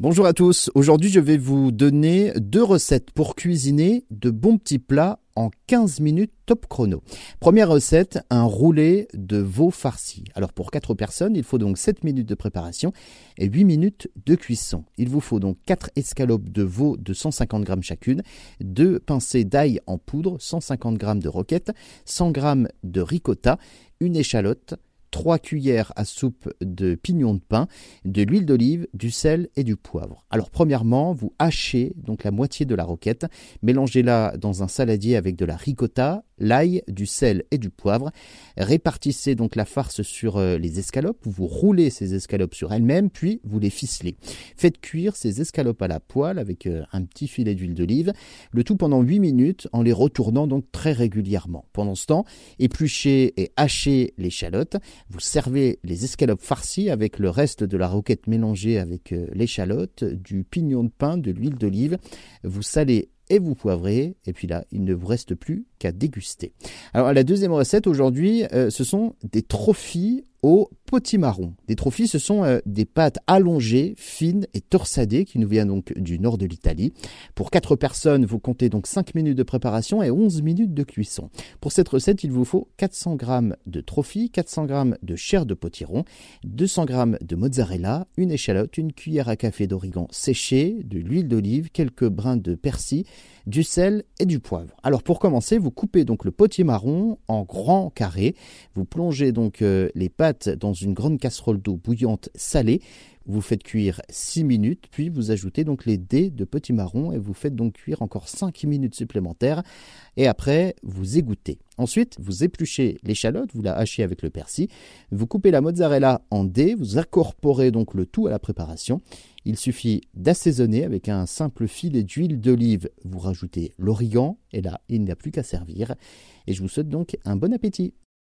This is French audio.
Bonjour à tous, aujourd'hui je vais vous donner deux recettes pour cuisiner de bons petits plats en 15 minutes top chrono. Première recette, un roulé de veau farci. Alors pour 4 personnes, il faut donc 7 minutes de préparation et 8 minutes de cuisson. Il vous faut donc 4 escalopes de veau de 150 g chacune, 2 pincées d'ail en poudre, 150 g de roquette, 100 g de ricotta, une échalote, 3 cuillères à soupe de pignon de pain, de l'huile d'olive, du sel et du poivre. Alors premièrement, vous hachez donc la moitié de la roquette, mélangez-la dans un saladier avec de la ricotta, l'ail, du sel et du poivre. Répartissez donc la farce sur euh, les escalopes, vous roulez ces escalopes sur elles-mêmes, puis vous les ficelez. Faites cuire ces escalopes à la poêle avec euh, un petit filet d'huile d'olive, le tout pendant 8 minutes en les retournant donc très régulièrement. Pendant ce temps, épluchez et hachez l'échalote, vous servez les escalopes farcies avec le reste de la roquette mélangée avec euh, l'échalote, du pignon de pain, de l'huile d'olive, vous salez et vous poivrez, et puis là, il ne vous reste plus qu'à déguster. Alors la deuxième recette aujourd'hui, euh, ce sont des trophies au potimarron. Des trophies, ce sont euh, des pâtes allongées, fines et torsadées qui nous viennent donc du nord de l'Italie. Pour 4 personnes, vous comptez donc 5 minutes de préparation et 11 minutes de cuisson. Pour cette recette, il vous faut 400 g de trophies, 400 g de chair de potiron, 200 g de mozzarella, une échalote, une cuillère à café d'origan séché, de l'huile d'olive, quelques brins de persil, du sel et du poivre. Alors pour commencer, vous coupez donc le potimarron en grands carrés, vous plongez donc euh, les pâtes dans une grande casserole d'eau bouillante salée. Vous faites cuire 6 minutes, puis vous ajoutez donc les dés de petits marrons et vous faites donc cuire encore 5 minutes supplémentaires. Et après, vous égouttez. Ensuite, vous épluchez l'échalote, vous la hachez avec le persil, vous coupez la mozzarella en dés, vous incorporez donc le tout à la préparation. Il suffit d'assaisonner avec un simple filet d'huile d'olive, vous rajoutez l'origan et là, il n'y a plus qu'à servir. Et je vous souhaite donc un bon appétit.